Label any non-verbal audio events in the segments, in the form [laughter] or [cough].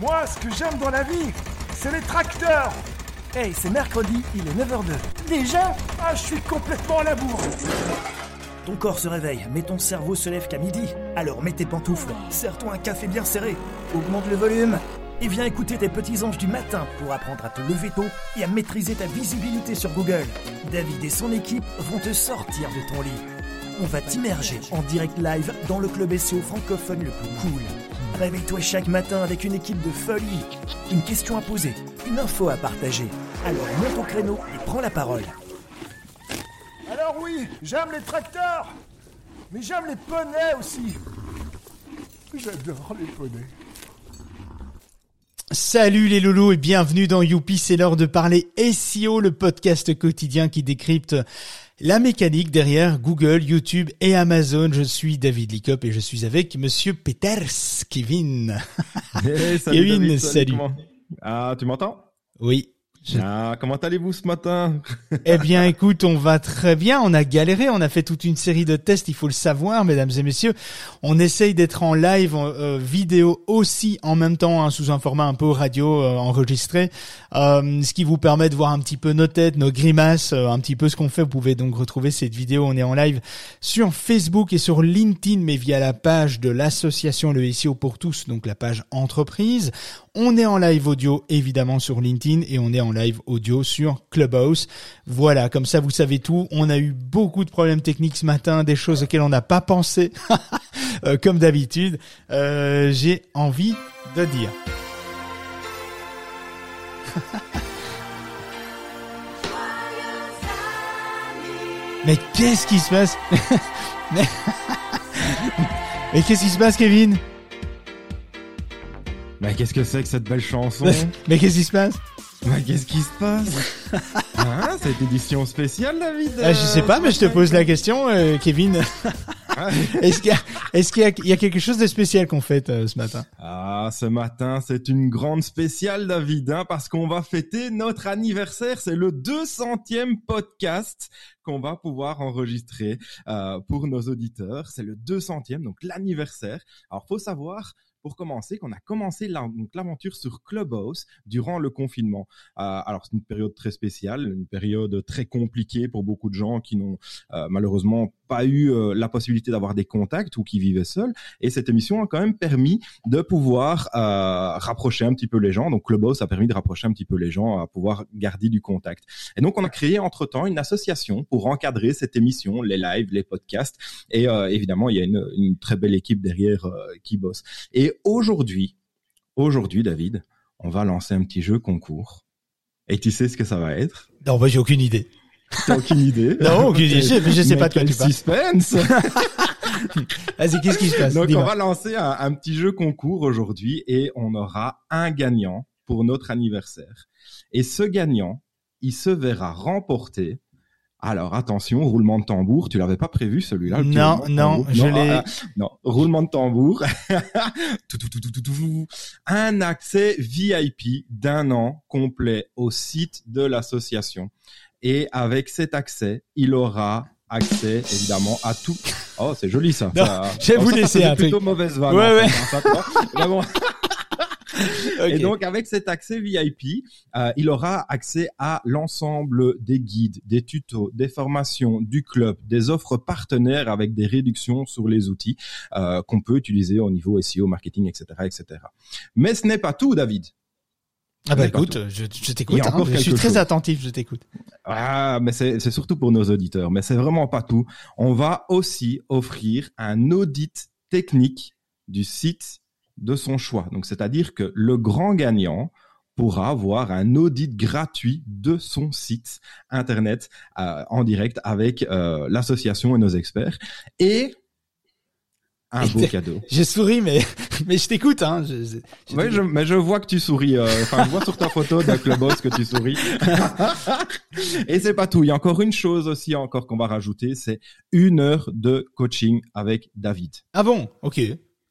Moi, ce que j'aime dans la vie, c'est les tracteurs. Hey, c'est mercredi, il est 9h02. Déjà? Ah, je suis complètement à la bourre. Ton corps se réveille, mais ton cerveau se lève qu'à midi. Alors mets tes pantoufles, serre-toi un café bien serré, augmente le volume et viens écouter tes petits anges du matin pour apprendre à te lever tôt et à maîtriser ta visibilité sur Google. David et son équipe vont te sortir de ton lit. On va t'immerger en direct live dans le club SEO francophone le plus cool. Réveille-toi chaque matin avec une équipe de folie. Une question à poser, une info à partager. Alors monte au créneau et prends la parole. Alors oui, j'aime les tracteurs, mais j'aime les poneys aussi. J'adore les poneys. Salut les loulous et bienvenue dans Youpi, c'est l'heure de parler SEO, le podcast quotidien qui décrypte la mécanique derrière Google, YouTube et Amazon. Je suis David Licop et je suis avec monsieur Peters, Kevin. Hey, [laughs] salut Kevin, David, salut. Ah, tu m'entends? Oui. Je- Ah, comment allez-vous ce matin [laughs] Eh bien, écoute, on va très bien. On a galéré. On a fait toute une série de tests. Il faut le savoir, mesdames et messieurs. On essaye d'être en live, euh, vidéo aussi en même temps, hein, sous un format un peu radio euh, enregistré, euh, ce qui vous permet de voir un petit peu nos têtes, nos grimaces, un petit peu ce qu'on fait. Vous pouvez donc retrouver cette vidéo. On est en live sur Facebook et sur LinkedIn, mais via la page de l'association Le SEO pour tous, donc la page entreprise. On est en live audio évidemment sur LinkedIn et on est en live audio sur Clubhouse. Voilà, comme ça vous savez tout. On a eu beaucoup de problèmes techniques ce matin, des choses auxquelles on n'a pas pensé, [laughs] Euh, comme d'habitude. Euh, J'ai envie de dire. [laughs] Mais qu'est-ce qui se passe? [laughs] Mais, Mais qu'est-ce qui se passe, Kevin? Bah, qu'est-ce que c'est que cette belle chanson? Mais qu'est-ce qui se passe? Bah, qu'est-ce qui se passe [laughs] Hein, Cette édition spéciale, David Ah, Je sais pas, mais je te pose la question, euh, Kevin. [laughs] Est-ce qu'il y qu'il y y a quelque chose de spécial qu'on fait euh, ce matin? Ah, ce matin, c'est une grande spéciale, David, hein, parce qu'on va fêter notre anniversaire. C'est le 200e podcast qu'on va pouvoir enregistrer euh, pour nos auditeurs. C'est le 200e, donc l'anniversaire. Alors, faut savoir, pour commencer, qu'on a commencé l'aventure sur Clubhouse durant le confinement. Euh, alors, c'est une période très spéciale, une période très compliquée pour beaucoup de gens qui n'ont euh, malheureusement pas eu euh, la possibilité d'avoir des contacts ou qui vivaient seuls. Et cette émission a quand même permis de pouvoir euh, rapprocher un petit peu les gens. Donc Clubhouse a permis de rapprocher un petit peu les gens, à pouvoir garder du contact. Et donc on a créé entre-temps une association pour encadrer cette émission, les lives, les podcasts. Et euh, évidemment, il y a une, très belle équipe derrière qui bosse. Et aujourd'hui, aujourd'hui, David, on va lancer un petit jeu concours. Et tu sais ce que ça va être? Non, moi j'ai aucune idée. T'as aucune idée [laughs] Non, aucune idée. Je, je sais Mais pas de quoi tu parles. suspense [laughs] Vas-y, qu'est-ce qui se passe? Donc on va lancer un, un petit jeu concours aujourd'hui et on aura un gagnant pour notre anniversaire. Et ce gagnant, il se verra remporter. Alors attention, roulement de tambour, tu l'avais pas prévu celui-là Non, non, je l'ai- ah, ah, non, roulement de tambour. [laughs] Tout, tout, tout. un accès VIP d'un an complet au site de l'association. Et avec cet accès, il aura accès évidemment à tout. Oh, c'est joli ça. Non, Ça- je vais oh, vous ça, laisser faisait un truc. plutôt mauvaise vanne. Ouais, ouais. fait, hein. [laughs] Et donc, avec cet accès VIP, euh, il aura accès à l'ensemble des guides, des tutos, des formations du club, des offres partenaires avec des réductions sur les outils euh, qu'on peut utiliser au niveau SEO, marketing, etc., etc. Mais ce n'est pas tout, David. Ah bah écoute, je, t'écoute. hein. je suis très attentif, je t'écoute. Ah, mais c'est c'est surtout pour nos auditeurs. Mais c'est vraiment pas tout. On va aussi offrir un audit technique du site de son choix. Donc, c'est-à-dire que le grand gagnant pourra avoir un audit gratuit de son site internet euh, en direct avec euh, l'association et nos experts et un beau cadeau. Je souris, mais [laughs] mais je t'écoute. Hein. Je, je- je Oui, je, mais je vois que tu souris. euh, Enfin, je vois sur ta photo d'un clubhouse que tu souris. [laughs] Et c'est pas tout. Il y a encore une chose aussi encore qu'on va rajouter, c'est une heure de coaching avec David. Ah bon? Ok.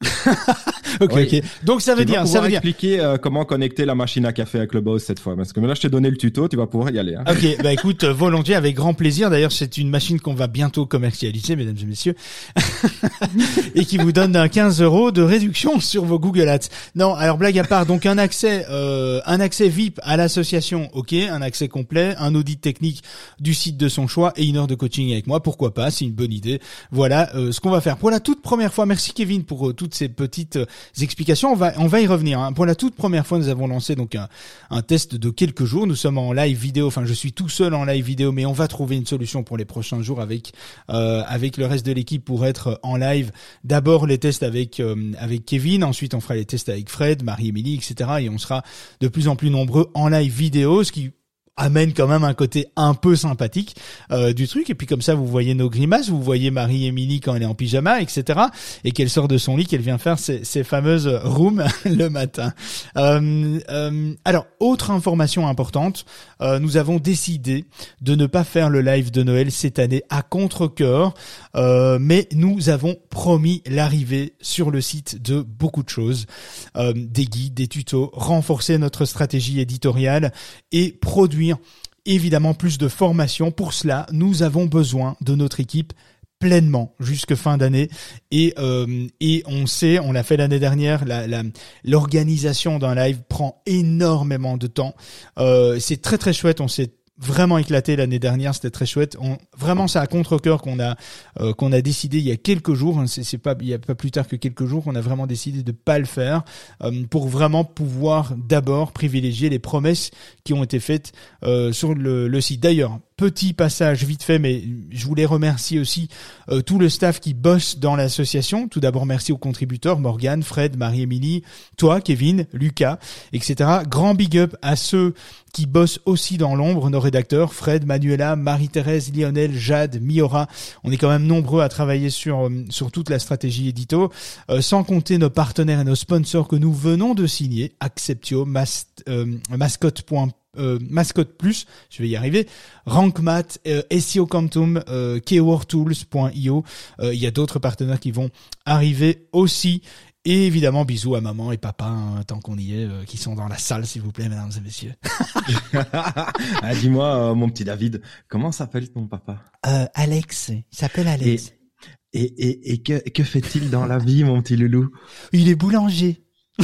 [laughs] ok, ok. Donc ça veut Tu dire, ça veut dire. expliquer euh, comment connecter la machine à café avec le boss cette fois, parce que là je t'ai donné le tuto, tu vas pouvoir y aller. Hein. Ok, [laughs] bah écoute, euh, volontiers, avec grand plaisir. D'ailleurs, c'est une machine qu'on va bientôt commercialiser, mesdames et messieurs, [laughs] et qui vous donne un 15 euros de réduction sur vos Google Ads. Non, alors blague à part, donc un accès, euh, un accès VIP à l'association, ok, un accès complet, un audit technique du site de son choix et une heure de coaching avec moi, pourquoi pas, c'est une bonne idée. Voilà euh, ce qu'on va faire pour la toute première fois. Merci Kevin pour euh, ces petites euh, explications. On va, on va y revenir. hein. Pour la toute première fois, nous avons lancé donc un, un test de quelques jours. Nous sommes en live vidéo. Enfin, je suis tout seul en live vidéo, mais on va trouver une solution pour les prochains jours avec euh, avec le reste de l'équipe pour être en live. D'abord les tests avec euh, avec Kevin, ensuite on fera les tests avec Fred, Marie-Émilie, etc. Et on sera de plus en plus nombreux en live vidéo, ce qui amène quand même un côté un peu sympathique euh, du truc. Et puis comme ça vous voyez nos grimaces vous voyez Marie-Émilie quand elle est en pyjama etc et qu'elle sort de son lit qu'elle vient faire ses, ses fameuses rooms [laughs] le matin. Euh, euh, alors autre information importante euh, nous avons décidé de ne pas faire le live de Noël cette année à contre-cœur euh, mais nous avons promis l'arrivée sur le site de beaucoup de choses euh, des guides des tutos renforcer notre stratégie éditoriale et produire évidemment plus de formation. Pour cela, nous avons besoin de notre équipe pleinement jusque fin d'année. Et euh, on sait on l'a fait l'année dernière l'organisation d'un live prend énormément de temps. Euh, c'est très très chouette. On s'est vraiment éclaté l'année dernière c'était très chouette on vraiment c'est à contre cœur qu'on a euh, qu'on a décidé il y a quelques jours hein, c'est pas il y a pas plus tard que quelques jours qu'on a vraiment décidé de pas le faire euh, pour vraiment pouvoir d'abord privilégier les promesses qui ont été faites euh, sur le, le site. D'ailleurs, petit passage vite fait, mais je voulais remercier aussi euh, tout le staff qui bosse dans l'association. Tout d'abord, merci aux contributeurs, Morgane, Fred, Marie-Émilie, toi, Kevin, Lucas, etc. Grand big up à ceux qui bossent aussi dans l'ombre, nos rédacteurs, Fred, Manuela, Marie-Thérèse, Lionel, Jade, Miora. On est quand même nombreux à travailler sur, euh, sur toute la stratégie édito, euh, sans compter nos partenaires et nos sponsors que nous venons de signer, Acceptio, Mas, euh, Mascotte.com euh, Mascotte Plus, je vais y arriver, RankMath, euh, SEO Quantum, euh, keywordtools.io. Euh, Il y a d'autres partenaires qui vont arriver aussi. Et évidemment, bisous à maman et papa, hein, tant qu'on y est, euh, qui sont dans la salle, s'il vous plaît, mesdames et messieurs. [laughs] Ah, Dis-moi, euh, mon petit David, comment s'appelle ton papa? Euh, Alex, il s'appelle Et, et, et, et que, que fait-il dans la vie, mon petit loulou? Il est boulanger. [laughs]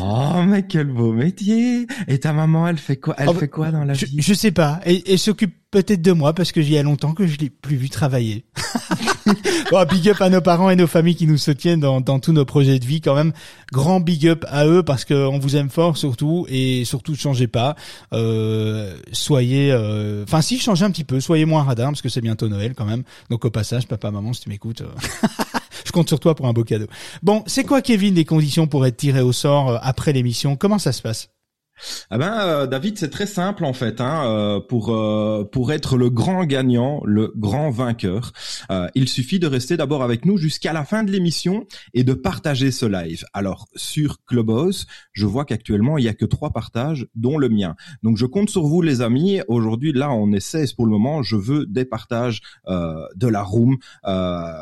Oh, mais quel beau métier Et ta maman, elle fait quoi Elle Oh, bah, fait quoi dans la Je, vie? je sais pas. Et, et s'occupe peut-être de moi parce que j'y a longtemps que je l'ai plus vu travailler. [laughs] [laughs] bon, big up à nos parents et nos familles qui nous soutiennent dans, dans tous nos projets de vie quand même. Grand big up à eux parce qu'on vous aime fort surtout et surtout ne changez pas. Euh, soyez, euh, enfin si changez un petit peu, soyez moins radin parce que c'est bientôt Noël quand même. Donc au passage, papa, maman, si tu m'écoutes. euh, sur toi pour un beau cadeau. Bon, c'est quoi, Kevin, les conditions pour être tiré au sort euh, après l'émission? Comment ça se passe? Ah ben, euh, David, c'est très simple en fait. Hein, euh, pour euh, pour être le grand gagnant, le grand vainqueur, euh, il suffit de rester d'abord avec nous jusqu'à la fin de l'émission et de partager ce live. Alors sur Clubhouse, je vois qu'actuellement il y a que trois partages, dont le mien. Donc je compte sur vous, les amis. Aujourd'hui, là, on est 16 pour le moment. Je veux des partages euh, de la room. Euh,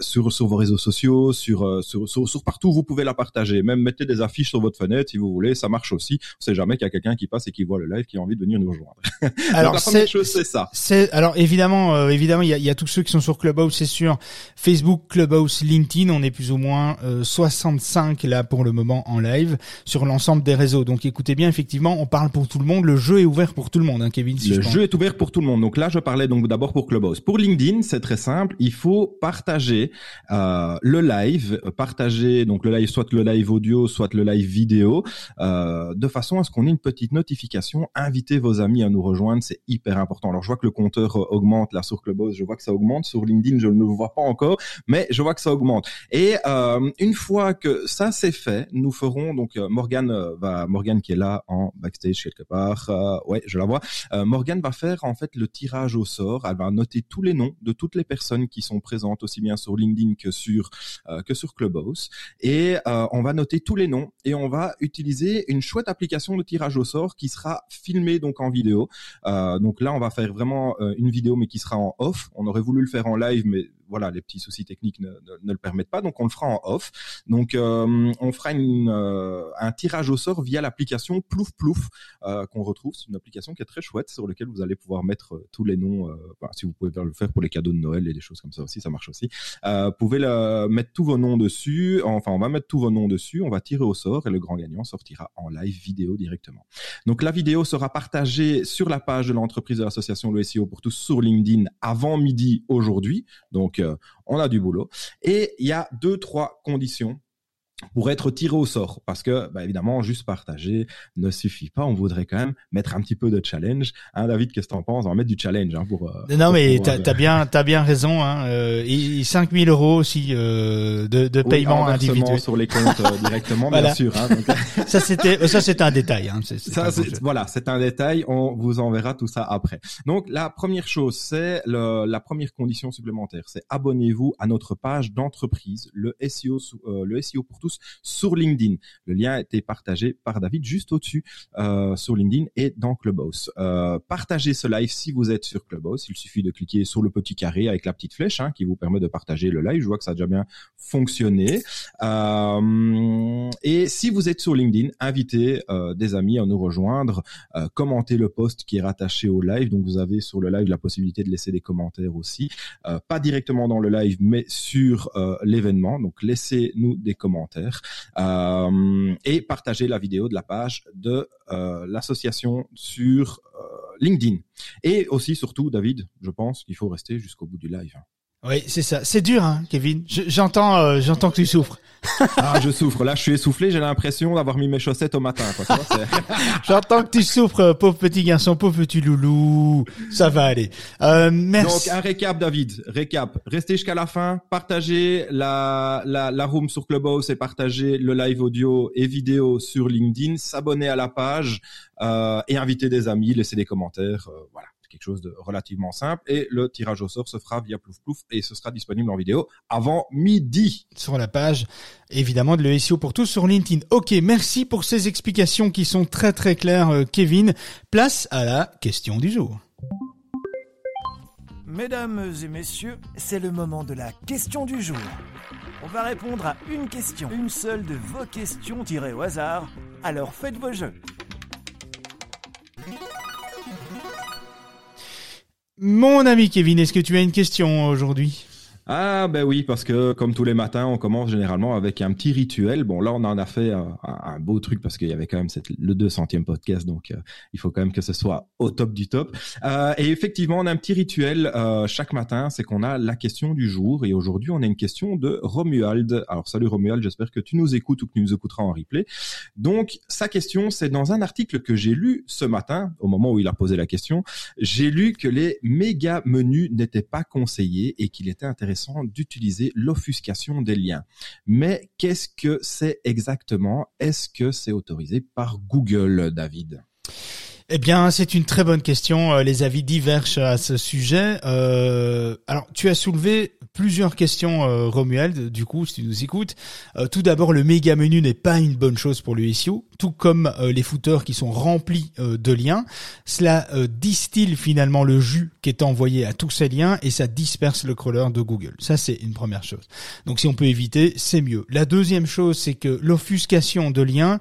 sur sur vos réseaux sociaux, sur, euh, sur sur sur partout, vous pouvez la partager. Même mettez des affiches sur votre fenêtre si vous voulez, ça marche aussi. On sait jamais qu'il y a quelqu'un qui passe et qui voit le live qui a envie de venir nous rejoindre. [laughs] Alors la première chose c'est ça. C'est alors évidemment, euh, évidemment, il y a, y a tous ceux qui sont sur Clubhouse, c'est sûr. Facebook, Clubhouse, LinkedIn, on est plus ou moins euh, 65 là pour le moment en live sur l'ensemble des réseaux. Donc écoutez bien, effectivement, on parle pour tout le monde. Le jeu est ouvert pour tout le monde, hein, Kevin. Si Le je pense. jeu est ouvert pour tout le monde. Donc là, je parlais donc d'abord pour Clubhouse. Pour LinkedIn, c'est très simple. Il faut partager euh, le live, euh, partager donc le live, soit le live audio, soit le live vidéo, euh, de façon à ce qu'on ait une petite notification. Invitez vos amis à nous rejoindre, c'est hyper important. Alors je vois que le compteur euh, augmente là sur Clubhouse, je vois que ça augmente. Sur LinkedIn, je ne le vois pas encore, mais je vois que ça augmente. Et euh, une fois que ça c'est fait, nous ferons donc euh, Morgan va Morgan qui est là en backstage quelque part. ouais, je la vois. Morgane va faire en fait le tirage au sort. Elle va noter tous les noms de toutes les personnes qui sont présentes aussi bien sur LinkedIn que sur euh, que sur Clubhouse et euh, on va noter tous les noms et on va utiliser une chouette application de tirage au sort qui sera filmée donc en vidéo. Euh, donc là on va faire vraiment une vidéo mais qui sera en off. On aurait voulu le faire en live mais voilà, les petits soucis techniques ne, ne, le permettent pas, donc on le fera en off. Donc on fera une, un tirage au sort via l'application Plouf Plouf qu'on retrouve. C'est une application qui est très chouette sur laquelle vous allez pouvoir mettre tous les noms. si vous pouvez le faire pour les cadeaux de Noël et des choses comme ça aussi, ça marche aussi. vous pouvez mettre tous vos noms dessus. Enfin, on va mettre tous vos noms dessus. On va tirer au sort et le grand gagnant sortira en live vidéo directement. Donc la vidéo sera partagée sur la page de l'entreprise de l'association Le SEO pour tous sur LinkedIn avant midi aujourd'hui. Donc euh, on a du boulot. Et il y a deux, trois conditions pour être tiré au sort. Parce que bah, évidemment juste partager ne suffit pas. On voudrait quand même mettre un petit peu de challenge. Hein, David qu'est-ce que t'en penses? On va mettre du challenge hein, pour euh, non mais t'as as bien t'as bien raison hein, euh, et 5000 euros aussi euh, de, de paiement individuel. sur les comptes euh, directement [laughs] bien sûr hein, donc... [laughs] ça c'était ça c'est un détail hein, ça voilà c'est un détail. On vous enverra tout ça après. Donc la première chose c'est la première condition supplémentaire. C'est abonnez-vous à notre page d'entreprise le SEO le SEO pour tous sur LinkedIn. Le lien a été partagé par David juste au-dessus euh, sur LinkedIn et dans Clubhouse. Euh, partagez ce live si vous êtes sur Clubhouse. Il suffit de cliquer sur le petit carré avec la petite flèche hein, qui vous permet de partager le live. Je vois que ça a déjà bien fonctionné. Euh, et si vous êtes sur LinkedIn, invitez euh, des amis à nous rejoindre. Commentez le post qui est rattaché au live. Donc vous avez sur le live la possibilité de laisser des commentaires aussi. Pas directement dans le live, mais sur l'événement. Donc laissez-nous des commentaires euh, et partager la vidéo de la page de euh, l'association sur euh, LinkedIn. Et aussi, surtout, David, je pense qu'il faut rester jusqu'au bout du live. Oui, c'est ça. C'est dur, hein, Kevin. J'entends, euh, j'entends que tu souffres. [laughs] ah, je souffre. Là, je suis essoufflé. J'ai l'impression d'avoir mis mes chaussettes au matin. [laughs] j'entends que tu souffres, euh, pauvre petit garçon, pauvre petit loulou. Ça va aller. Euh, merci. Donc un récap, David. Récap. Restez jusqu'à la fin. Partagez la la la room sur Clubhouse et partagez le live audio et vidéo sur LinkedIn. S'abonner à la page euh, et inviter des amis. Laisser des commentaires. Euh, voilà quelque chose de relativement simple. Et le tirage au sort se fera via Plouf Plouf et ce sera disponible en vidéo avant midi. Sur la page, évidemment, de le SEO pour tous sur LinkedIn. Ok, merci pour ces explications qui sont très très claires, euh, Kevin. Place à la question du jour. Mesdames et messieurs, c'est le moment de la question du jour. On va répondre à une question, une seule de vos questions tirées au hasard. Alors faites vos jeux. Mon ami Kevin, est-ce que tu as une question aujourd'hui? Ah ben oui, parce que comme tous les matins, on commence généralement avec un petit rituel. Bon là, on en a fait un, un beau truc parce qu'il y avait quand même le 200e podcast, donc euh, il faut quand même que ce soit au top du top. Euh, et effectivement, on a un petit rituel euh, chaque matin, c'est qu'on a la question du jour. Et aujourd'hui, on a une question de Romuald. Alors salut Romuald, j'espère que tu nous écoutes ou que tu nous écouteras en replay. Donc sa question, c'est dans un article que j'ai lu ce matin, au moment où il a posé la question, j'ai lu que les méga menus n'étaient pas conseillés et qu'il était intéressant d'utiliser l'offuscation des liens. Mais qu'est-ce que c'est exactement? Est-ce que c'est autorisé par Google, David? Eh bien, c'est une très bonne question. Euh, les avis divergent à ce sujet. Euh, alors, tu as soulevé plusieurs questions, euh, Romuald, du coup, si tu nous écoutes. Euh, tout d'abord, le méga menu n'est pas une bonne chose pour le SEO, tout comme les footers qui sont remplis de liens. Cela distille finalement le jus qui est envoyé à tous ces liens et ça disperse le crawler de Google. Ça, c'est une première chose. Donc, si on peut éviter, c'est mieux. La deuxième chose, c'est que l'offuscation de liens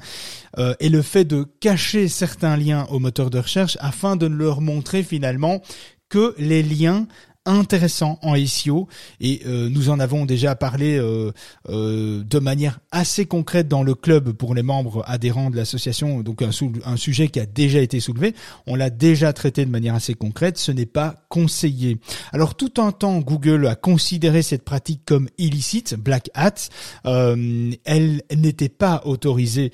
et le fait de cacher certains liens au moteur de recherche afin de leur montrer finalement que les liens intéressant en SEO et euh, nous en avons déjà parlé euh, euh, de manière assez concrète dans le club pour les membres adhérents de l'association. Donc un, un, sujet qui a déjà été soulevé. On l'a déjà traité de manière assez concrète. Ce n'est pas conseillé. Alors tout un temps Google a considéré cette pratique comme illicite black hat. Elle n'était pas autorisée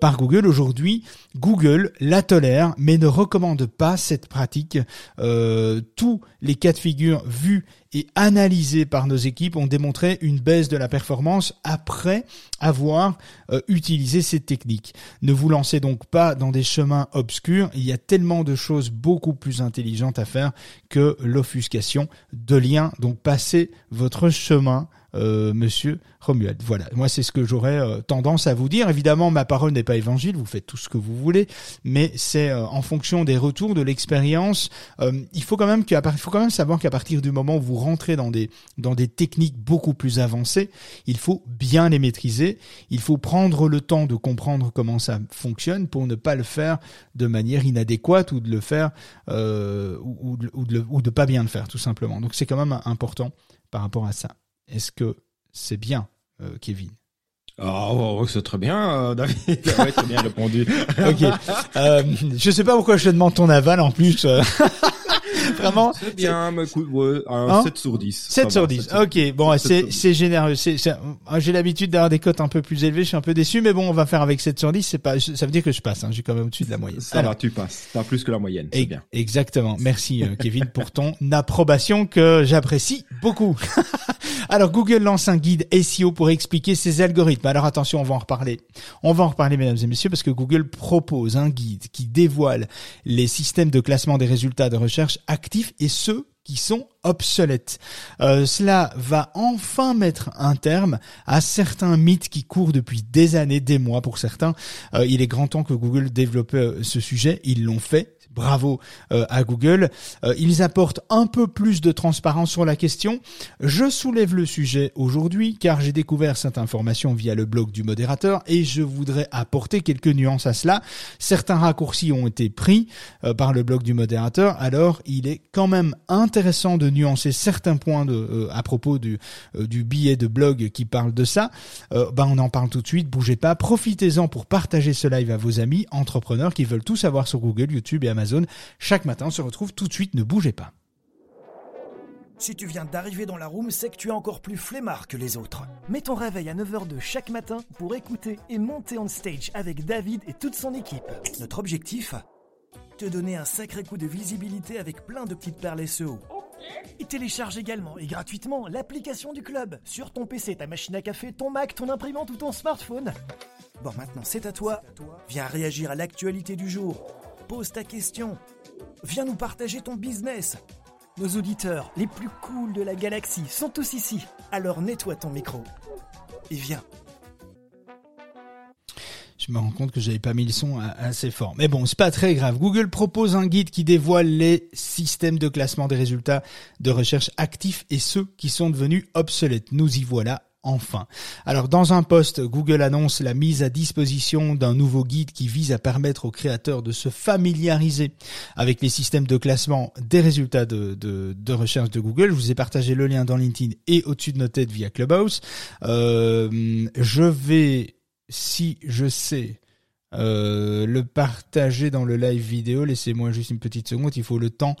par Google. Aujourd'hui Google la tolère mais ne recommande pas cette pratique. Tous les cas de figure vu et analysés par nos équipes ont démontré une baisse de la performance après avoir euh, utilisé ces techniques. Ne vous lancez donc pas dans des chemins obscurs, il y a tellement de choses beaucoup plus intelligentes à faire que l'offuscation de liens. Donc passez votre chemin euh, Monsieur Romuald. Voilà, moi c'est ce que j'aurais euh, tendance à vous dire. Évidemment, ma parole n'est pas évangile, vous faites tout ce que vous voulez, mais c'est euh, en fonction des retours, de l'expérience. il faut quand même qu'il faut quand même savoir qu'à partir du moment où vous rentrez dans des dans des techniques beaucoup plus avancées, il faut bien les maîtriser. Il faut prendre le temps de comprendre comment ça fonctionne pour ne pas le faire de manière inadéquate ou de le faire ou, ou, de, ou de pas bien le faire tout simplement. Donc c'est quand même important par rapport à ça. Est-ce que c'est bien, euh, Kevin? Oh, c'est très bien, euh, David. [laughs] ouais, c'est bien répondu. [laughs] ok. Euh, je sais pas pourquoi je te demande ton aval en plus. Euh. [laughs] Vraiment C'est bien, mais écoute, ouais, un 7 hein sur 10. 7 sur 10, ok. Bon, c'est, c'est généreux. C'est, j'ai l'habitude d'avoir des cotes un peu plus élevées, je suis un peu déçu, mais bon, on va faire avec 7 sur 10. C'est pas, ça veut dire que je passe, hein. j'ai quand même au-dessus de la moyenne. Ça va, tu passes. T'as plus que la moyenne, c'est bien. Exactement. Merci, euh, Kevin, pour ton approbation que j'apprécie beaucoup. [laughs] Alors, Google lance un guide SEO pour expliquer ses algorithmes. Alors attention, on va en reparler. On va en reparler, mesdames et messieurs, parce que Google propose un guide qui dévoile les systèmes de classement des résultats de recherche actifs et ceux qui sont obsolètes. Euh, cela va enfin mettre un terme à certains mythes qui courent depuis des années, des mois pour certains. Euh, il est grand temps que Google développe euh, ce sujet. Ils l'ont fait bravo euh, à Google. Euh, ils apportent un peu plus de transparence sur la question. Je soulève le sujet aujourd'hui car j'ai découvert cette information via le blog du modérateur et je voudrais apporter quelques nuances à cela. Certains raccourcis ont été pris euh, par le blog du modérateur, alors il est quand même intéressant de nuancer certains points à propos du, du billet de blog qui parle de ça. ben on en parle tout de suite, bougez pas, profitez-en pour partager ce live à vos amis entrepreneurs qui veulent tout savoir sur Google, YouTube et Amazon Chaque matin, on se retrouve tout de suite, ne bougez pas. Si tu viens d'arriver dans la room, c'est que tu es encore plus flemmard que les autres. Mets ton réveil à 9h02 chaque matin pour écouter et monter on stage avec David et toute son équipe. Notre objectif Te donner un sacré coup de visibilité avec plein de petites perles SEO. Et télécharge également et gratuitement l'application du club sur ton PC, ta machine à café, ton Mac, ton imprimante ou ton smartphone. Bon, maintenant c'est à toi. Viens réagir à l'actualité du jour Pose ta question. Viens nous partager ton business. Nos auditeurs les plus cools de la galaxie sont tous ici. Alors nettoie ton micro. Et viens. Je me rends compte que j'avais pas mis le son assez fort. Mais bon, c'est pas très grave. Google propose un guide qui dévoile les systèmes de classement des résultats de recherche actifs et ceux qui sont devenus obsolètes. Nous y voilà enfin. Alors dans un post, Google annonce la mise à disposition d'un nouveau guide qui vise à permettre aux créateurs de se familiariser avec les systèmes de classement des résultats de, recherche de Google. Je vous ai partagé le lien dans LinkedIn et au-dessus de nos têtes via Clubhouse. Euh, je vais, si je sais, euh, le partager dans le live vidéo. Laissez-moi juste une petite seconde, il faut le temps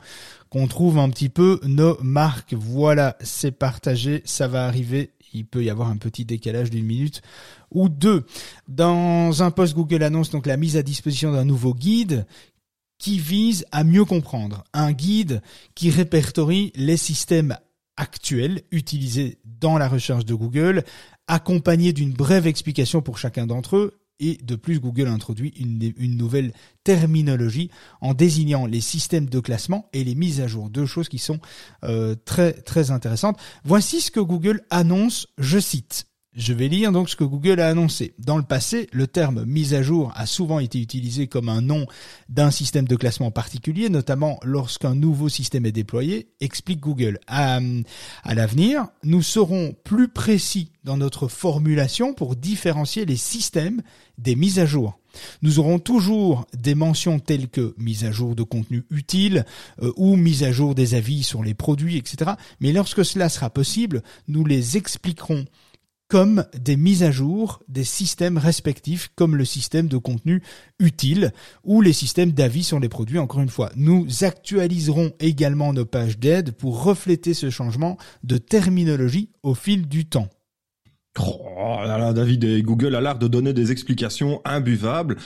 qu'on trouve un petit peu nos marques. Voilà, c'est partagé, ça va arriver il peut y avoir un petit décalage d'une minute ou deux. Dans un post, Google annonce donc la mise à disposition d'un nouveau guide qui vise à mieux comprendre. Un guide qui répertorie les systèmes actuels utilisés dans la recherche de Google, accompagné d'une brève explication pour chacun d'entre eux et de plus, Google introduit une, nouvelle terminologie en désignant les systèmes de classement et les mises à jour. Deux choses qui sont euh, très très intéressantes. Voici ce que Google annonce, je cite. Je vais lire donc ce que Google a annoncé. Dans le passé, le terme mise à jour a souvent été utilisé comme un nom d'un système de classement particulier, notamment lorsqu'un nouveau système est déployé, explique Google. À, l'avenir, nous serons plus précis dans notre formulation pour différencier les systèmes des mises à jour. Nous aurons toujours des mentions telles que mise à jour de contenu utile euh, ou mise à jour des avis sur les produits, etc. Mais lorsque cela sera possible, nous les expliquerons comme des mises à jour des systèmes respectifs, comme le système de contenu utile ou les systèmes d'avis sur les produits. Encore une fois, nous actualiserons également nos pages d'aide pour refléter ce changement de terminologie au fil du temps. Oh là David et Google a l'air de donner des explications imbuvables.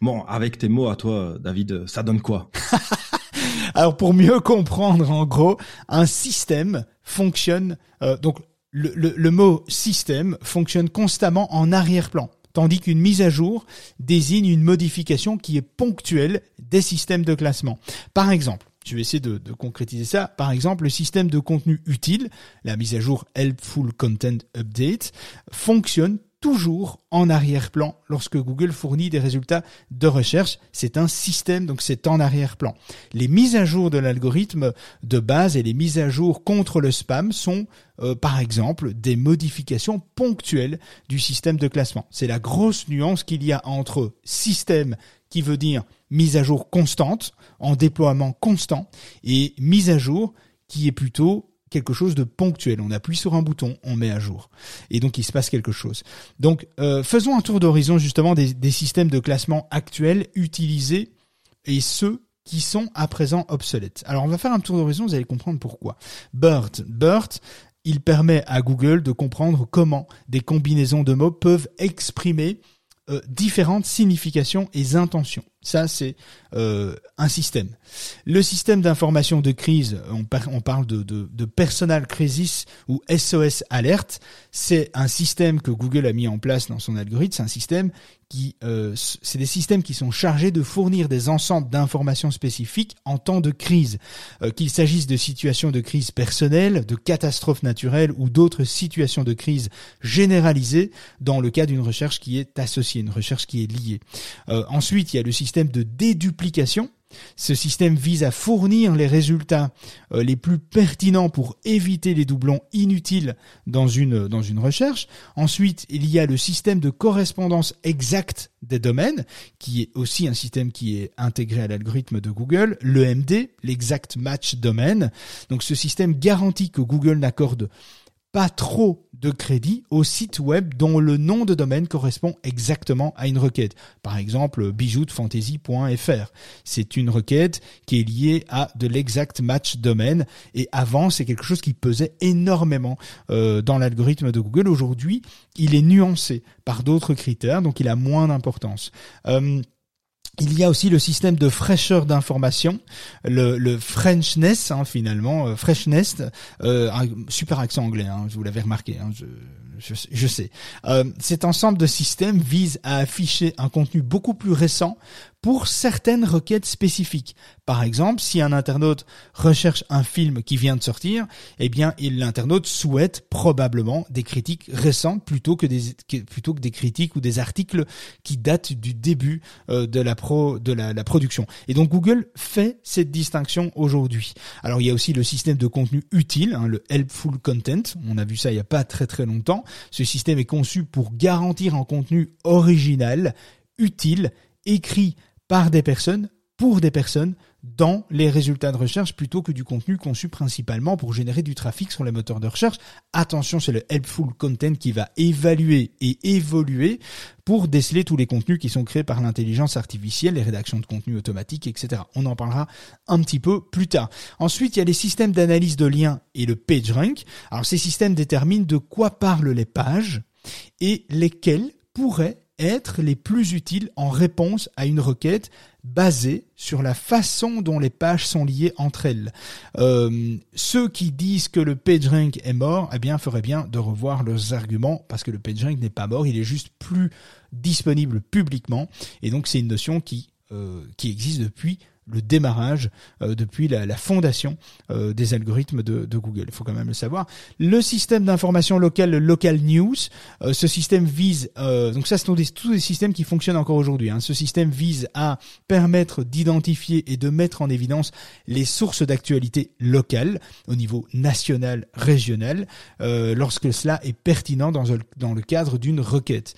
Bon, avec tes mots à toi, David, ça donne quoi? [laughs] Alors pour mieux comprendre, en gros, un système fonctionne. Euh, donc le, mot système fonctionne constamment en arrière-plan, tandis qu'une mise à jour désigne une modification qui est ponctuelle des systèmes de classement. Par exemple, Je vais essayer de, de, concrétiser ça. Par exemple, le système de contenu utile, la mise à jour Helpful Content Update, fonctionne toujours en arrière-plan lorsque Google fournit des résultats de recherche. C'est un système, donc c'est en arrière-plan. Les mises à jour de l'algorithme de base et les mises à jour contre le spam sont, euh, par exemple, des modifications ponctuelles du système de classement. C'est la grosse nuance qu'il y a entre système qui veut dire mise à jour constante, en déploiement constant, et mise à jour qui est plutôt quelque chose de ponctuel. On appuie sur un bouton, on met à jour. Et donc il se passe quelque chose. Donc euh, faisons un tour d'horizon justement des, systèmes de classement actuels utilisés et ceux qui sont à présent obsolètes. Alors on va faire un tour d'horizon, vous allez comprendre pourquoi. BERT. BERT, il permet à Google de comprendre comment des combinaisons de mots peuvent exprimer euh, différentes significations et intentions. Ça, c'est euh, un système. Le système d'information de crise, on, parle de, de, de, Personal Crisis ou SOS Alert, c'est un système que Google a mis en place dans son algorithme. C'est un système qui, euh, c'est des systèmes qui sont chargés de fournir des ensembles d'informations spécifiques en temps de crise, euh, qu'il s'agisse de situations de crise personnelle, de catastrophes naturelles ou d'autres situations de crise généralisées dans le cas d'une recherche qui est associée, une recherche qui est liée. Ensuite, il y a le système système de déduplication. Ce système vise à fournir les résultats euh, les plus pertinents pour éviter les doublons inutiles dans une, dans une recherche. Ensuite, il y a le système de correspondance exacte des domaines, qui est aussi un système qui est intégré à l'algorithme de Google, l'EMD, l'exact match domaine. Donc ce système garantit que Google n'accorde pas trop de crédit au site web dont le nom de domaine correspond exactement à une requête. Par exemple, bijoutfantasy.fr. C'est une requête qui est liée à de l'exact match domaine et avant c'est quelque chose qui pesait énormément euh, dans l'algorithme de Google. Aujourd'hui, il est nuancé par d'autres critères, donc il a moins d'importance. Euh, il y a aussi le système de fraîcheur d'information, le, le Frenchness hein, finalement, euh, Freshness, euh, un super accent anglais, hein, vous l'avez remarqué, hein, je, je, sais. Euh, cet ensemble de systèmes vise à afficher un contenu beaucoup plus récent pour certaines requêtes spécifiques. Par exemple, si un internaute recherche un film qui vient de sortir, eh bien, l'internaute souhaite probablement des critiques récentes plutôt que des plutôt que des critiques ou des articles qui datent du début euh, de la pro de la, production. Et donc Google fait cette distinction aujourd'hui. Alors il y a aussi le système de contenu utile, hein, le helpful content. On a vu ça il y a pas très très longtemps. Ce système est conçu pour garantir un contenu original, utile, écrit par des personnes, pour des personnes, dans les résultats de recherche plutôt que du contenu conçu principalement pour générer du trafic sur les moteurs de recherche. Attention, c'est le helpful content qui va évaluer et évoluer pour déceler tous les contenus qui sont créés par l'intelligence artificielle, les rédactions de contenu automatiques, etc. On en parlera un petit peu plus tard. Ensuite, il y a les systèmes d'analyse de liens et le PageRank. Alors, ces systèmes déterminent de quoi parlent les pages et lesquels pourraient être les plus utiles en réponse à une requête basée sur la façon dont les pages sont liées entre elles. Euh, ceux qui disent que le PageRank est mort, eh bien, feraient bien de revoir leurs arguments parce que le PageRank n'est pas mort, il est juste plus disponible publiquement et donc c'est une notion qui euh, qui existe depuis le démarrage euh, depuis la, fondation euh, des algorithmes de, Google. Il faut quand même le savoir. Le système d'information locale, le local news, euh, ce système vise, donc ça ce sont tous des systèmes qui fonctionnent encore aujourd'hui. Hein. Ce système vise à permettre d'identifier et de mettre en évidence les sources d'actualité locales au niveau national, régional, lorsque cela est pertinent dans, dans le cadre d'une requête.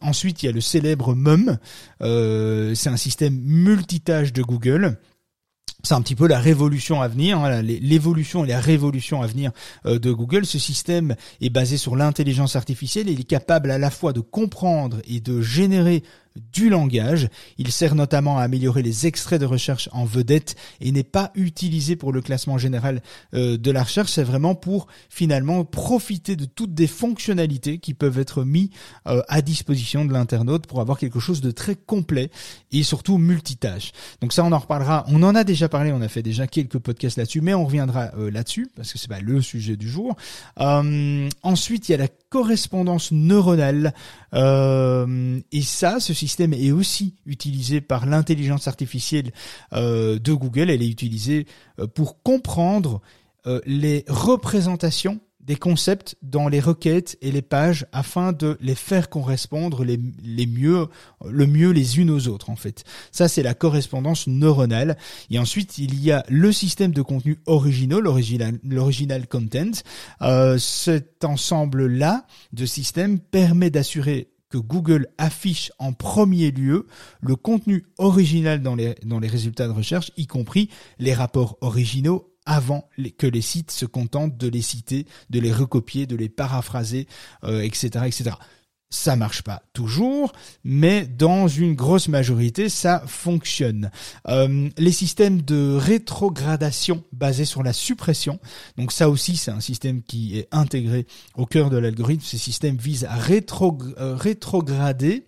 ensuite, il y a le célèbre MUM. C'est un système multitâche de Google c'est un petit peu la révolution à venir, hein, l'évolution et la révolution à venir euh, de Google. Ce système est basé sur l'intelligence artificielle et il est capable à la fois de comprendre et de générer du langage. Il sert notamment à améliorer les extraits de recherche en vedette et n'est pas utilisé pour le classement général euh, de la recherche. C'est vraiment pour finalement profiter de toutes des fonctionnalités qui peuvent être mis euh, à disposition de l'internaute pour avoir quelque chose de très complet et surtout multitâche. Donc ça, on en reparlera. On en a déjà parlé. On a fait déjà quelques podcasts là-dessus, mais on reviendra euh, là-dessus parce que c'est pas le sujet du jour. ensuite, il y a la correspondance neuronale et ça, ceci système est aussi utilisé par l'intelligence artificielle euh, de Google. Elle est utilisée euh, pour comprendre euh, les représentations des concepts dans les requêtes et les pages afin de les faire correspondre les, les mieux, le mieux les unes aux autres en fait. Ça c'est la correspondance neuronale. Et ensuite il y a le système de contenu original, l'original content. Cet ensemble là de systèmes permet d'assurer que Google affiche en premier lieu le contenu original dans les, résultats de recherche, y compris les rapports originaux avant que les sites se contentent de les citer, de les recopier, de les paraphraser, euh, etc. Ça marche pas toujours, mais dans une grosse majorité, ça fonctionne. Euh, les systèmes de rétrogradation basés sur la suppression, donc ça aussi, c'est un système qui est intégré au cœur de l'algorithme. Ces systèmes visent à euh, rétrograder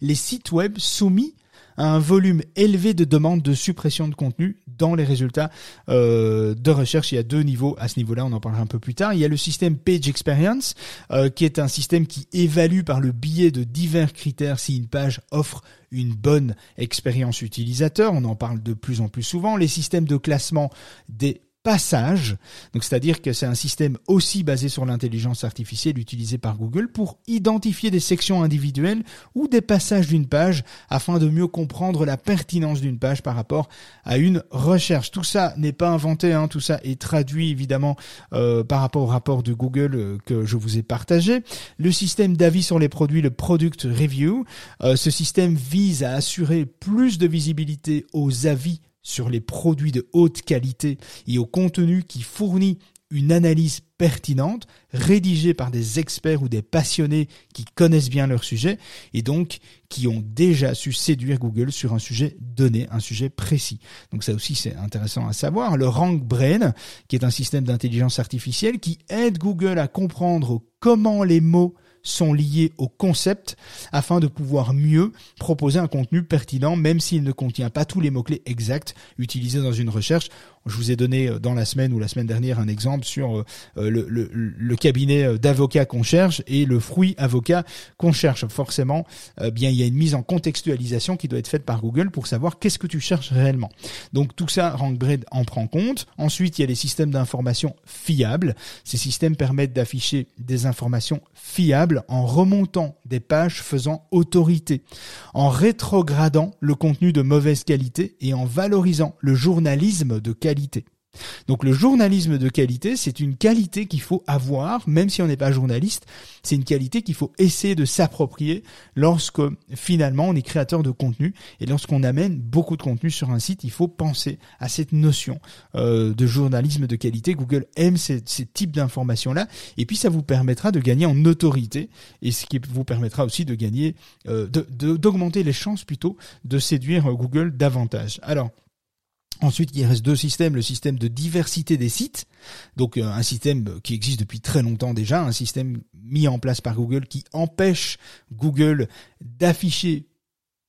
les sites web soumis un volume élevé de demandes de suppression de contenu dans les résultats euh, de recherche. Il y a deux niveaux à ce niveau-là, on en parlera un peu plus tard. Il y a le système Page Experience, euh, qui est un système qui évalue par le biais de divers critères si une page offre une bonne expérience utilisateur. On en parle de plus en plus souvent. Les systèmes de classement des passage. Donc, c'est-à-dire que c'est un système aussi basé sur l'intelligence artificielle utilisé par Google pour identifier des sections individuelles ou des passages d'une page afin de mieux comprendre la pertinence d'une page par rapport à une recherche. Tout ça n'est pas inventé, hein, tout ça est traduit évidemment euh, par rapport au rapport de Google euh, que je vous ai partagé. Le système d'avis sur les produits, le Product Review, euh, ce système vise à assurer plus de visibilité aux avis sur les produits de haute qualité et au contenu qui fournit une analyse pertinente, rédigée par des experts ou des passionnés qui connaissent bien leur sujet et donc qui ont déjà su séduire Google sur un sujet donné, un sujet précis. Donc ça aussi c'est intéressant à savoir. Le RankBrain, qui est un système d'intelligence artificielle qui aide Google à comprendre comment les mots sont liés au concept afin de pouvoir mieux proposer un contenu pertinent même s'il ne contient pas tous les mots-clés exacts utilisés dans une recherche. Je vous ai donné euh, dans la semaine ou la semaine dernière un exemple sur euh, euh, le, cabinet d'avocats qu'on cherche et le fruit avocat qu'on cherche. Forcément, bien il y a une mise en contextualisation qui doit être faite par Google pour savoir qu'est-ce que tu cherches réellement. Donc tout ça, RankBread en prend compte. Ensuite, il y a les systèmes d'information fiables. Ces systèmes permettent d'afficher des informations fiables en remontant des pages faisant autorité, en rétrogradant le contenu de mauvaise qualité et en valorisant le journalisme de qualité donc le journalisme de qualité, c'est une qualité qu'il faut avoir, même si on n'est pas journaliste, c'est une qualité qu'il faut essayer de s'approprier lorsque finalement on est créateur de contenu. Et lorsqu'on amène beaucoup de contenu sur un site, il faut penser à cette notion euh, de journalisme de qualité. Google aime ces, types d'informations-là. Et puis ça vous permettra de gagner en autorité. Et ce qui vous permettra aussi de gagner, euh, d'augmenter les chances plutôt de séduire Google davantage. Alors, Ensuite, il reste deux systèmes, le système de diversité des sites, donc euh, un système qui existe depuis très longtemps déjà, un système mis en place par Google qui empêche Google d'afficher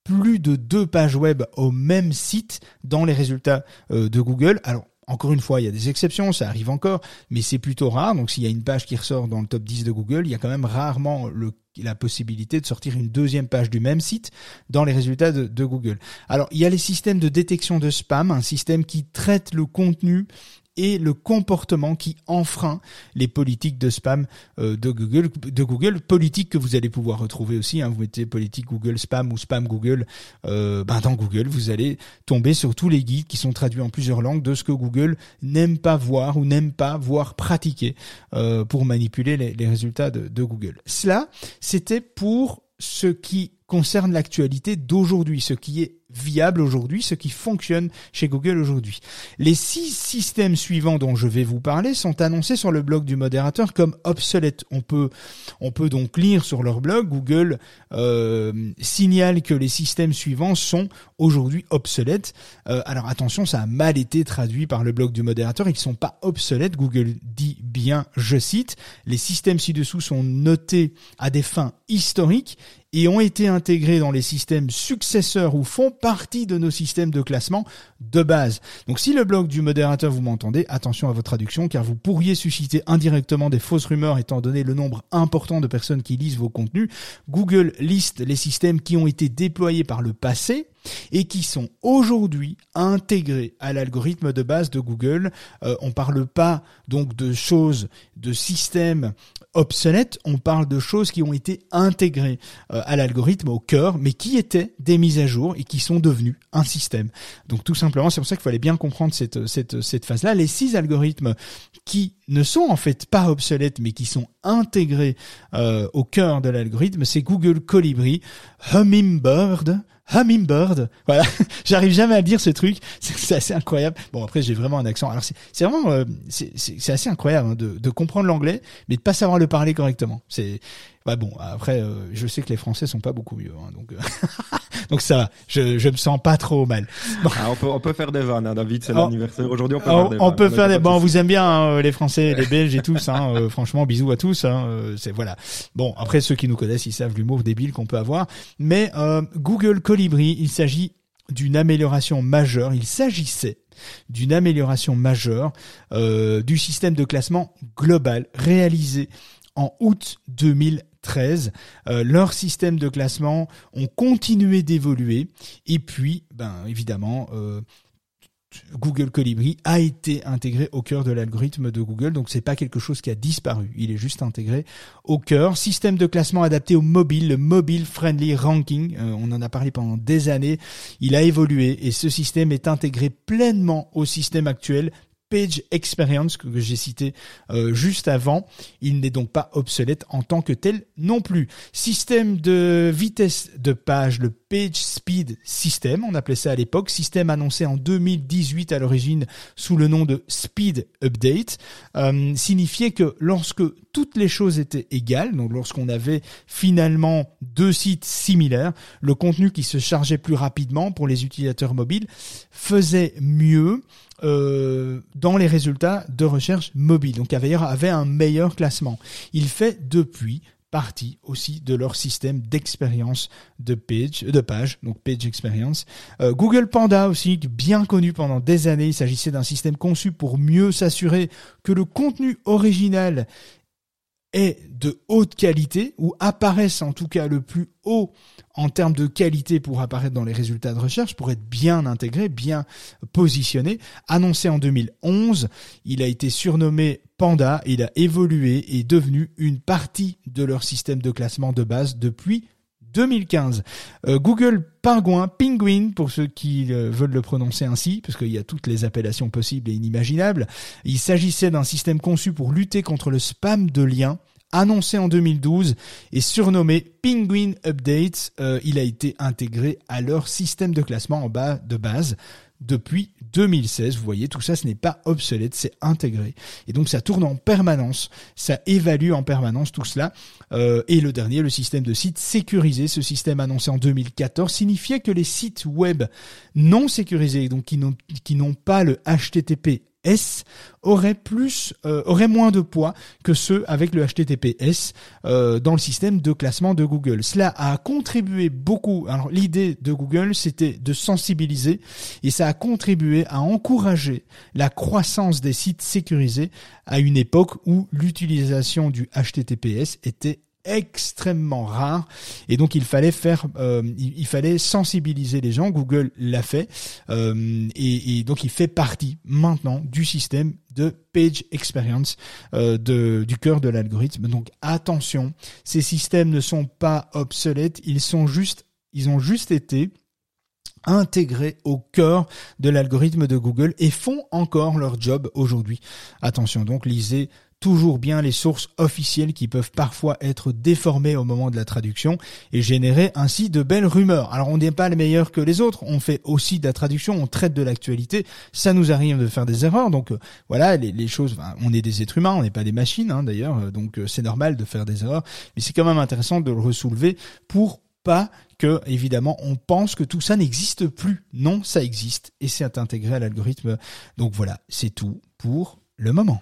plus de deux pages web au même site dans les résultats euh, de Google. Alors, encore une fois, il y a des exceptions, ça arrive encore, mais c'est plutôt rare. Donc s'il y a une page qui ressort dans le top 10 de Google, il y a quand même rarement le, la possibilité de sortir une deuxième page du même site dans les résultats de, Google. Alors il y a les systèmes de détection de spam, un système qui traite le contenu et le comportement qui enfreint les politiques de spam euh, de Google, de Google, politique que vous allez pouvoir retrouver aussi. Hein, vous mettez politique Google spam ou spam Google, euh, ben dans Google, vous allez tomber sur tous les guides qui sont traduits en plusieurs langues de ce que Google n'aime pas voir ou n'aime pas voir pratiquer euh, pour manipuler les, résultats de, de Google. Cela, c'était pour ce qui concerne l'actualité d'aujourd'hui, ce qui est viable aujourd'hui, ce qui fonctionne chez Google aujourd'hui. Les six systèmes suivants dont je vais vous parler sont annoncés sur le blog du modérateur comme obsolètes. On peut, on peut donc lire sur leur blog, Google euh, signale que les systèmes suivants sont aujourd'hui obsolètes. Euh, alors attention, ça a mal été traduit par le blog du modérateur, ils sont pas obsolètes. Google dit bien, je cite, les systèmes ci-dessous sont notés à des fins historiques et ont été intégrés dans les systèmes successeurs ou font partie de nos systèmes de classement de base. Donc si le blog du modérateur vous m'entendez, attention à votre traduction car vous pourriez susciter indirectement des fausses rumeurs étant donné le nombre important de personnes qui lisent vos contenus. Google liste les systèmes qui ont été déployés par le passé et qui sont aujourd'hui intégrés à l'algorithme de base de Google. Euh, on parle pas donc de choses, de systèmes obsolètes, on parle de choses qui ont été intégrées euh, à l'algorithme au cœur, mais qui étaient des mises à jour et qui sont devenues un système. Donc tout simplement, c'est pour ça qu'il fallait bien comprendre cette, phase-là. Les six algorithmes qui ne sont en fait pas obsolètes, mais qui sont intégrés euh, au cœur de l'algorithme, c'est Google Colibri, Hummingbird, Hummingbird. Voilà, [laughs] j'arrive jamais à dire ce truc. [laughs] C'est assez incroyable. Bon après j'ai vraiment un accent. Alors c'est vraiment euh, c'est assez incroyable hein, de, de, comprendre l'anglais, mais de pas savoir le parler correctement. C'est bah bon, après, euh, je sais que les Français sont pas beaucoup mieux, hein, donc euh, [laughs] donc ça va. Je je me sens pas trop mal. Ah, on peut on peut faire des vannes, hein, David. C'est oh. l'anniversaire aujourd'hui. On peut oh, faire des on peut faire des. Bon, on vous aime bien hein, les Français, les Belges et tous. Hein, euh, franchement, bisous à tous. Hein, c'est voilà. Bon, après ceux qui nous connaissent, ils savent l'humour débile qu'on peut avoir. Mais Google Colibri, il s'agit d'une amélioration majeure. Il s'agissait d'une amélioration majeure euh, du système de classement global réalisé en août 2013. Euh, leurs systèmes de classement ont continué d'évoluer et puis, ben évidemment, euh, Google Colibri a été intégré au cœur de l'algorithme de Google, donc c'est pas quelque chose qui a disparu, il est juste intégré au cœur. Système de classement adapté au mobile, le Mobile Friendly Ranking, euh, on en a parlé pendant des années, il a évolué et ce système est intégré pleinement au système actuel Page Experience que j'ai cité euh, juste avant. Il n'est donc pas obsolète en tant que tel non plus. Système de vitesse de page, le Page Speed System, on appelait ça à l'époque, système annoncé en 2018 à l'origine sous le nom de Speed Update, euh, signifiait que lorsque toutes les choses étaient égales, donc lorsqu'on avait finalement deux sites similaires, le contenu qui se chargeait plus rapidement pour les utilisateurs mobiles faisait mieux euh, dans les résultats de recherche mobile. Donc avait, avait un meilleur classement. Il fait depuis partie aussi de leur système d'expérience de page, de page, donc page experience. Euh, Google Panda aussi, bien connu pendant des années, il s'agissait d'un système conçu pour mieux s'assurer que le contenu original est de haute qualité, ou apparaissent en tout cas le plus haut en termes de qualité pour apparaître dans les résultats de recherche, pour être bien intégré, bien positionné. Annoncé en 2011, il a été surnommé Panda, il a évolué et devenu une partie de leur système de classement de base depuis 2015. Euh, Google Pingouin, Penguin pour ceux qui euh, veulent le prononcer ainsi, parce qu'il y a toutes les appellations possibles et inimaginables. Il s'agissait d'un système conçu pour lutter contre le spam de liens annoncé en 2012 et surnommé Penguin Updates. Euh, il a été intégré à leur système de classement en bas de base depuis 2016. Vous voyez, tout ça, ce n'est pas obsolète, c'est intégré. Et donc, ça tourne en permanence, ça évalue en permanence tout cela. Euh, et le dernier, le système de sites sécurisé, ce système annoncé en 2014, signifiait que les sites web non sécurisés, donc qui n'ont pas le HTTP S aurait plus, euh, aurait moins de poids que ceux avec le HTTPS euh, dans le système de classement de Google. Cela a contribué beaucoup. Alors l'idée de Google, c'était de sensibiliser et ça a contribué à encourager la croissance des sites sécurisés à une époque où l'utilisation du HTTPS était extrêmement rare. Et donc il fallait faire euh, il, fallait sensibiliser les gens. Google l'a fait. Euh, et, donc il fait partie maintenant du système de page experience euh, du cœur de l'algorithme. Donc attention ces systèmes ne sont pas obsolètes. Ils sont juste ils ont juste été intégrés au cœur de l'algorithme de Google et font encore leur job aujourd'hui. Attention donc, lisez toujours bien les sources officielles qui peuvent parfois être déformées au moment de la traduction et générer ainsi de belles rumeurs. Alors on n'est pas les meilleurs que les autres, on fait aussi de la traduction, on traite de l'actualité, ça nous arrive de faire des erreurs, donc euh, voilà, les, choses, on est des êtres humains, on n'est pas des machines hein, d'ailleurs, euh, donc euh, c'est normal de faire des erreurs, mais c'est quand même intéressant de le ressoulever pour pas que, évidemment, on pense que tout ça n'existe plus. Non, ça existe et c'est intégré à l'algorithme. Donc voilà, c'est tout pour le moment.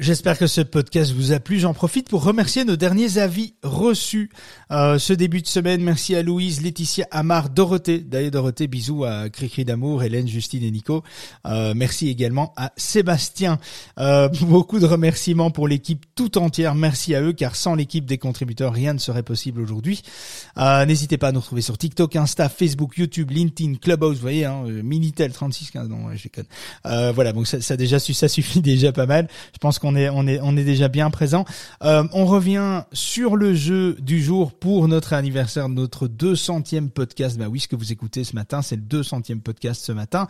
J'espère que ce podcast vous a plu. J'en profite pour remercier nos derniers avis reçus euh, ce début de semaine. Merci à Louise, Laetitia, Amar, Dorothée. D'ailleurs, Dorothée, bisous à Cricri d'amour, Hélène, Justine et Nico. Euh, merci également à Sébastien. Euh, [laughs] beaucoup de remerciements pour l'équipe tout entière. Merci à eux, car sans l'équipe des contributeurs, rien ne serait possible aujourd'hui. Euh, N'hésitez pas à nous retrouver sur TikTok, Insta, Facebook, YouTube, LinkedIn, Clubhouse. Vous voyez, hein, euh, Minitel 3615. Non, je déconne. Euh, voilà, donc ça, ça déjà ça suffit déjà pas mal. Je pense qu'on on est, on est, on est déjà bien présent. Euh, on revient sur le jeu du jour pour notre anniversaire, notre 200e podcast. Bah oui, ce que vous écoutez ce matin, c'est le 200e podcast ce matin.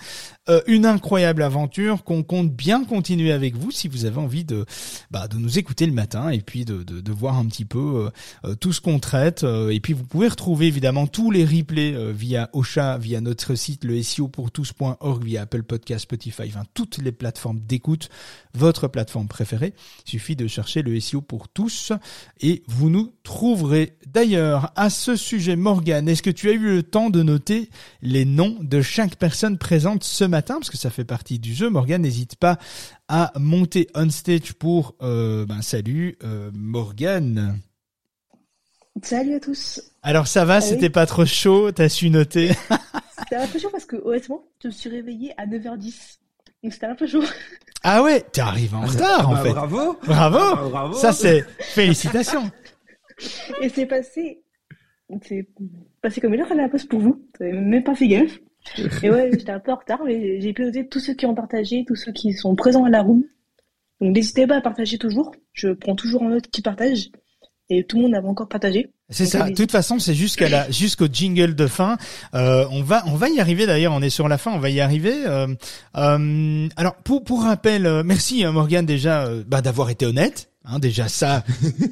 Euh, une incroyable aventure qu'on compte bien continuer avec vous si vous avez envie de, bah, de nous écouter le matin et puis de, de, voir un petit peu euh, tout ce qu'on traite. et puis vous pouvez retrouver évidemment tous les replays via Ocha, via notre site le SEO pour tous.org, via Apple Podcast, Spotify, toutes les plateformes d'écoute, votre plateforme préférée il suffit de chercher le SEO pour tous et vous nous trouverez. D'ailleurs, à ce sujet, Morgan, est-ce que tu as eu le temps de noter les noms de chaque personne présente ce matin? Parce que ça fait partie du jeu. Morgan, n'hésite pas à monter on stage pour... Euh, ben, salut, euh, Morgan. Salut à tous. Alors ça va, c'était pas trop chaud, t'as su noter? C'était un peu chaud parce que honnêtement, je me suis réveillée à 9h10. Donc c'était un peu chaud. Ah ouais, t'es arrivé en retard en Bah, fait. Bravo. Bravo. Ah, bravo. Ça c'est félicitations. Et c'est passé. C'est passé comme une heure à la poste pour vous. T'avais même pas fait gaffe. Et ouais, j'étais un peu en retard, mais j'ai pu noter tous ceux qui ont partagé, tous ceux qui sont présents à la room. Donc n'hésitez pas à partager toujours. Je prends toujours en note qui partage. Et tout le monde avait encore partagé. C'est ça. De toute façon, c'est jusqu'à la, jusqu'au jingle de fin. Euh, on va, on va y arriver. D'ailleurs, on est sur la fin. On va y arriver. Euh, euh, alors, pour pour rappel, euh, merci hein, Morgane déjà euh, bah, d'avoir été honnête. Hein, déjà ça,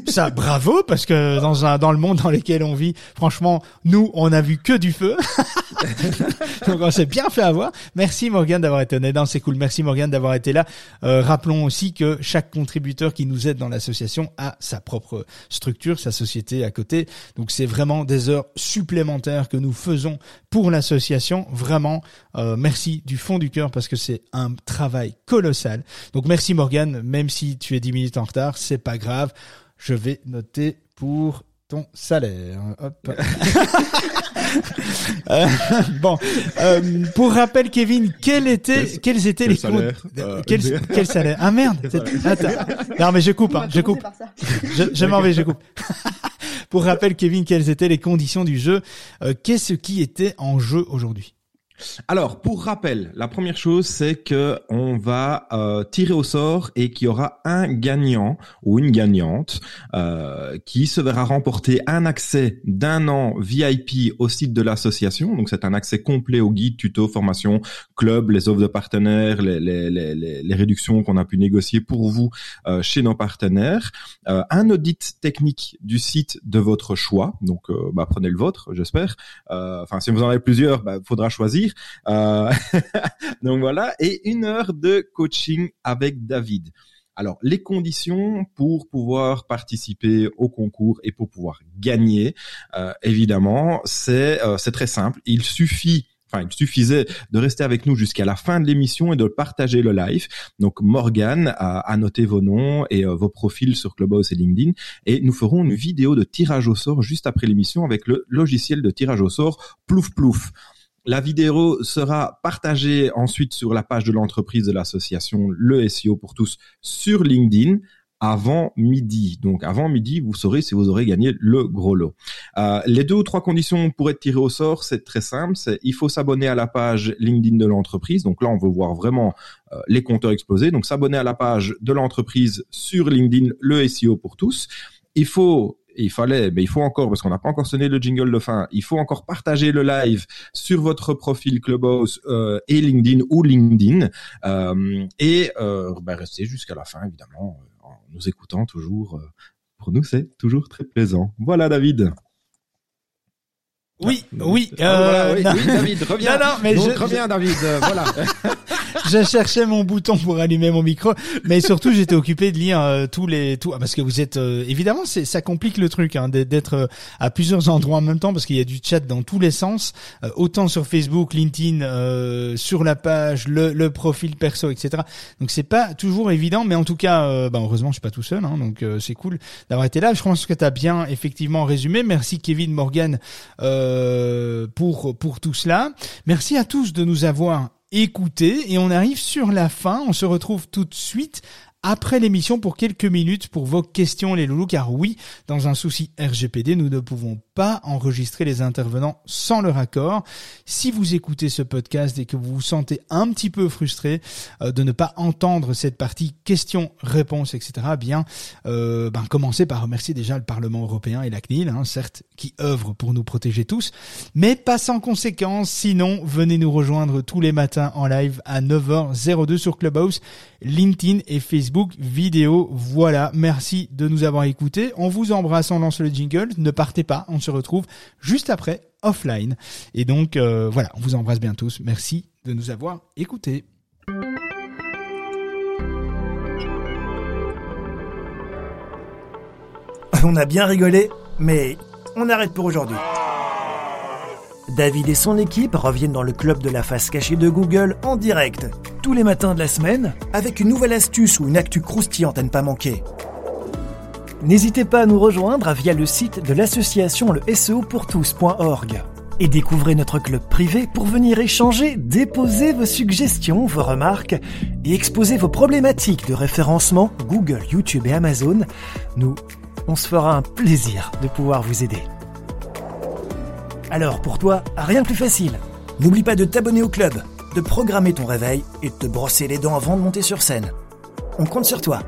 ça bravo parce que dans un dans le monde dans lequel on vit, franchement, nous on a vu que du feu. [laughs] Donc on s'est bien fait avoir. Merci Morgane d'avoir été honnête. C'est cool. Merci Morgane d'avoir été là. Euh, rappelons aussi que chaque contributeur qui nous aide dans l'association a sa propre structure, sa société à côté. Donc c'est vraiment des heures supplémentaires que nous faisons pour l'association. Vraiment, euh, merci du fond du cœur parce que c'est un travail colossal. Donc merci Morgane, même si tu es 10 minutes en retard, c'est pas grave. Je vais noter pour ton salaire. Hop. [laughs] Euh, bon, euh, pour rappel, Kevin, quel était, Quel- quels étaient quel les salaire Euh, quel, quel salaire Ah merde Attends. Non mais je coupe, hein, je coupe. je m'en vais, je coupe. [laughs] Pour rappel, Kevin, quelles étaient les conditions du jeu Euh, Qu'est-ce qui était en jeu aujourd'hui Alors, pour rappel, la première chose, c'est que on va euh, tirer au sort et qu'il y aura un gagnant ou une gagnante euh, qui se verra remporter un accès d'un an VIP au site de l'association. Donc, c'est un accès complet au guide, tuto, formation, club, les offres de partenaires, les, les, les, les- les réductions qu'on a pu négocier pour vous euh, chez nos partenaires. Euh, un audit technique du site de votre choix. Donc, euh, bah, prenez le vôtre, j'espère. Euh, Enfin, si vous en avez plusieurs, bah, faudra choisir. Euh, [laughs] donc voilà, et une heure de coaching avec David. Alors, les conditions pour pouvoir participer au concours et pour pouvoir gagner, euh, évidemment, c'est euh, c'est très simple. Il suffit Enfin, il suffisait de rester avec nous jusqu'à la fin de l'émission et de partager le live. Donc, Morgan a, a vos noms et vos profils sur Clubhouse et LinkedIn. Et nous ferons une vidéo de tirage au sort juste après l'émission avec le logiciel de tirage au sort Plouf Plouf. La vidéo sera partagée ensuite sur la page de l'entreprise de l'association Le SEO pour tous sur LinkedIn avant midi. Donc avant midi, vous saurez si vous aurez gagné le gros lot. Euh, les deux ou trois conditions pour être tiré au sort, c'est très simple. Il faut s'abonner à la page LinkedIn de l'entreprise. Donc là, on veut voir vraiment euh, les compteurs exploser. Donc s'abonner à la page de l'entreprise sur LinkedIn, le SEO pour tous. Il faut il fallait, mais il faut encore, parce qu'on n'a pas encore sonné le jingle de fin, il faut encore partager le live sur votre profil Clubhouse euh, et LinkedIn ou LinkedIn, euh, et euh, ben, rester jusqu'à la fin, évidemment, euh, en nous écoutant toujours. Euh, pour nous, c'est toujours très plaisant. Voilà, David. Oui, Ah, oui, ah, voilà, euh, oui, oui, David, reviens. Non, non, mais Donc, je- reviens, David. euh, voilà. [laughs] je cherchais mon bouton pour allumer mon micro, mais surtout j'étais occupé de lire euh, tous les tout ah, parce que vous êtes euh, évidemment c'est ça complique le truc hein, d'être- euh, à plusieurs endroits en même temps parce qu'il y a du chat dans tous les sens, euh, autant sur Facebook, LinkedIn, euh, sur la page, le, le profil perso, etc. Donc c'est pas toujours évident, mais en tout cas, euh, bah, heureusement je suis pas tout seul, hein, donc euh, c'est cool d'avoir été là. Je pense que tu as bien effectivement résumé. Merci Kevin Morgan euh, pour pour tout cela. Merci à tous de nous avoir écoutés et on arrive sur la fin. On se retrouve tout de suite après l'émission pour quelques minutes pour vos questions les loulous car oui, dans un souci RGPD, nous ne pouvons pas enregistrer les intervenants sans leur accord. Si vous écoutez ce podcast et que vous vous sentez un petit peu frustré euh, de ne pas entendre cette partie questions-réponses, etc., eh bien, euh, ben, commencez par remercier déjà le Parlement européen et la CNIL, hein, certes, qui œuvrent pour nous protéger tous, mais pas sans conséquence. Sinon, venez nous rejoindre tous les matins en live à 9h02 sur Clubhouse, LinkedIn et Facebook vidéo. Voilà, merci de nous avoir écoutés. On vous embrasse, on lance le jingle. Ne partez pas, retrouve juste après offline. Et donc, euh, voilà, on vous embrasse bien tous. Merci de nous avoir écoutés. On a bien rigolé, mais on arrête pour aujourd'hui. David et son équipe reviennent dans le club de la face cachée de Google en direct, tous les matins de la semaine, avec une nouvelle astuce ou une actu croustillante à ne pas manquer. N'hésitez pas à nous rejoindre via le site de l'association le SEOpourtous.org et découvrez notre club privé pour venir échanger, déposer vos suggestions, vos remarques et exposer vos problématiques de référencement Google, YouTube et Amazon. Nous, on se fera un plaisir de pouvoir vous aider. Alors pour toi, rien de plus facile. N'oublie pas de t'abonner au club, de programmer ton réveil et de te brosser les dents avant de monter sur scène. On compte sur toi.